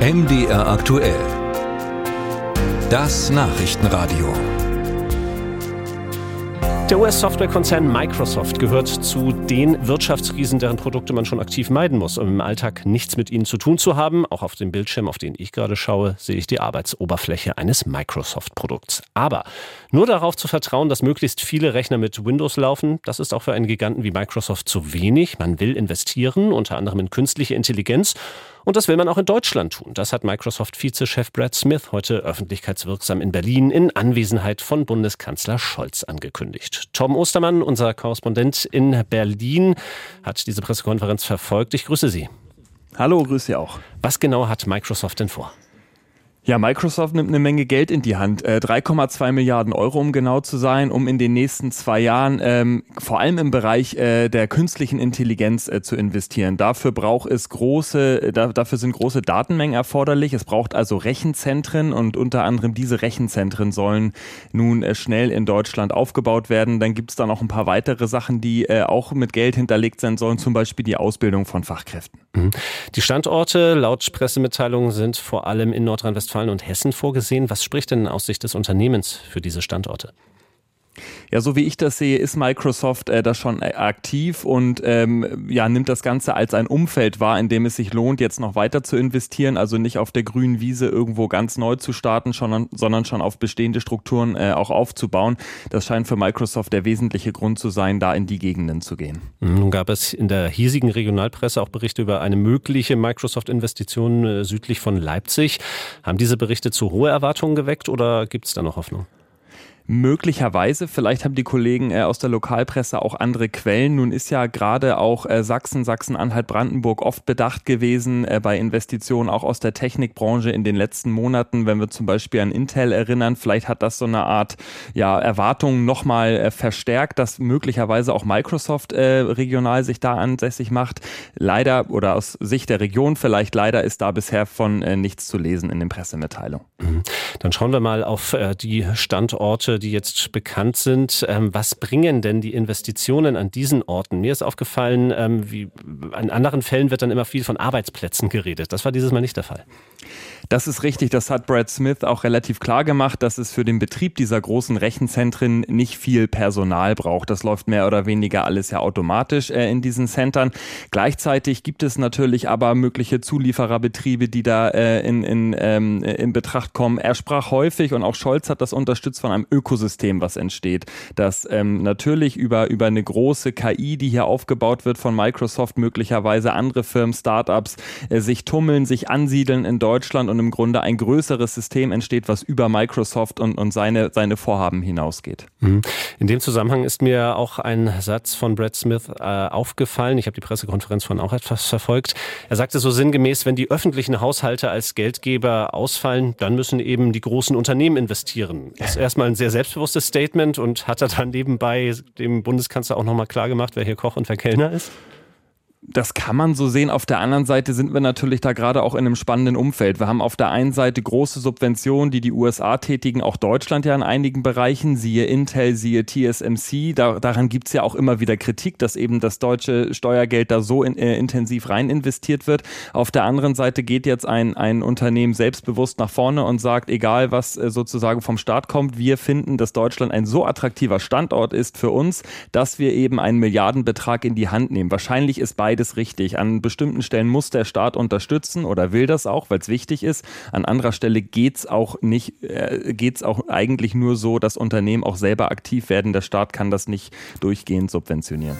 MDR aktuell. Das Nachrichtenradio. Der US-Softwarekonzern Microsoft gehört zu den Wirtschaftsriesen, deren Produkte man schon aktiv meiden muss, um im Alltag nichts mit ihnen zu tun zu haben. Auch auf dem Bildschirm, auf den ich gerade schaue, sehe ich die Arbeitsoberfläche eines Microsoft-Produkts. Aber nur darauf zu vertrauen, dass möglichst viele Rechner mit Windows laufen, das ist auch für einen Giganten wie Microsoft zu wenig. Man will investieren, unter anderem in künstliche Intelligenz und das will man auch in Deutschland tun. Das hat Microsoft-Vizechef Brad Smith heute öffentlichkeitswirksam in Berlin in Anwesenheit von Bundeskanzler Scholz angekündigt. Tom Ostermann, unser Korrespondent in Berlin, hat diese Pressekonferenz verfolgt. Ich grüße Sie. Hallo, grüße Sie auch. Was genau hat Microsoft denn vor? Ja, Microsoft nimmt eine Menge Geld in die Hand. 3,2 äh, Milliarden Euro, um genau zu sein, um in den nächsten zwei Jahren ähm, vor allem im Bereich äh, der künstlichen Intelligenz äh, zu investieren. Dafür braucht es große, äh, da, dafür sind große Datenmengen erforderlich. Es braucht also Rechenzentren und unter anderem diese Rechenzentren sollen nun äh, schnell in Deutschland aufgebaut werden. Dann gibt es da noch ein paar weitere Sachen, die äh, auch mit Geld hinterlegt sein sollen, zum Beispiel die Ausbildung von Fachkräften. Mhm. Die Standorte laut Pressemitteilungen sind vor allem in Nordrhein-Westfalen und Hessen vorgesehen. Was spricht denn aus Sicht des Unternehmens für diese Standorte? Ja, so wie ich das sehe, ist Microsoft äh, da schon äh, aktiv und ähm, ja, nimmt das Ganze als ein Umfeld wahr, in dem es sich lohnt, jetzt noch weiter zu investieren, also nicht auf der grünen Wiese irgendwo ganz neu zu starten, sondern, sondern schon auf bestehende Strukturen äh, auch aufzubauen. Das scheint für Microsoft der wesentliche Grund zu sein, da in die Gegenden zu gehen. Nun gab es in der hiesigen Regionalpresse auch Berichte über eine mögliche Microsoft-Investition äh, südlich von Leipzig. Haben diese Berichte zu hohe Erwartungen geweckt oder gibt es da noch Hoffnung? Möglicherweise, vielleicht haben die Kollegen äh, aus der Lokalpresse auch andere Quellen. Nun ist ja gerade auch äh, Sachsen, Sachsen-Anhalt, Brandenburg oft bedacht gewesen äh, bei Investitionen auch aus der Technikbranche in den letzten Monaten. Wenn wir zum Beispiel an Intel erinnern, vielleicht hat das so eine Art ja, Erwartung nochmal äh, verstärkt, dass möglicherweise auch Microsoft regional sich da ansässig macht. Leider oder aus Sicht der Region vielleicht leider ist da bisher von nichts zu lesen in den Pressemitteilungen. Mhm. Dann schauen wir mal auf die Standorte die jetzt bekannt sind. Ähm, was bringen denn die Investitionen an diesen Orten? Mir ist aufgefallen, ähm, wie an anderen Fällen wird dann immer viel von Arbeitsplätzen geredet. Das war dieses Mal nicht der Fall. Das ist richtig, das hat Brad Smith auch relativ klar gemacht, dass es für den Betrieb dieser großen Rechenzentren nicht viel Personal braucht. Das läuft mehr oder weniger alles ja automatisch äh, in diesen Centern. Gleichzeitig gibt es natürlich aber mögliche Zuliefererbetriebe, die da äh, in, in, ähm, in Betracht kommen. Er sprach häufig und auch Scholz hat das unterstützt von einem Ökosystem, was entsteht, das ähm, natürlich über, über eine große KI, die hier aufgebaut wird von Microsoft, möglicherweise andere Firmen, Startups, äh, sich tummeln, sich ansiedeln in Deutschland und im Grunde ein größeres System entsteht, was über Microsoft und, und seine, seine Vorhaben hinausgeht. Mhm. In dem Zusammenhang ist mir auch ein Satz von Brad Smith äh, aufgefallen. Ich habe die Pressekonferenz von auch etwas verfolgt. Er sagte so sinngemäß, wenn die öffentlichen Haushalte als Geldgeber ausfallen, dann müssen eben die großen Unternehmen investieren. Das ist erstmal ein sehr selbstbewusstes Statement und hat er dann nebenbei dem Bundeskanzler auch nochmal klar gemacht, wer hier Koch und wer Kellner ist? Das kann man so sehen. Auf der anderen Seite sind wir natürlich da gerade auch in einem spannenden Umfeld. Wir haben auf der einen Seite große Subventionen, die die USA tätigen, auch Deutschland ja in einigen Bereichen, siehe Intel, siehe TSMC. Da, daran gibt's ja auch immer wieder Kritik, dass eben das deutsche Steuergeld da so in, äh, intensiv rein investiert wird. Auf der anderen Seite geht jetzt ein, ein Unternehmen selbstbewusst nach vorne und sagt, egal was äh, sozusagen vom Staat kommt, wir finden, dass Deutschland ein so attraktiver Standort ist für uns, dass wir eben einen Milliardenbetrag in die Hand nehmen. Wahrscheinlich ist bei beides richtig. An bestimmten Stellen muss der Staat unterstützen oder will das auch, weil es wichtig ist. An anderer Stelle geht's auch nicht, äh, geht's auch eigentlich nur so, dass Unternehmen auch selber aktiv werden. Der Staat kann das nicht durchgehend subventionieren.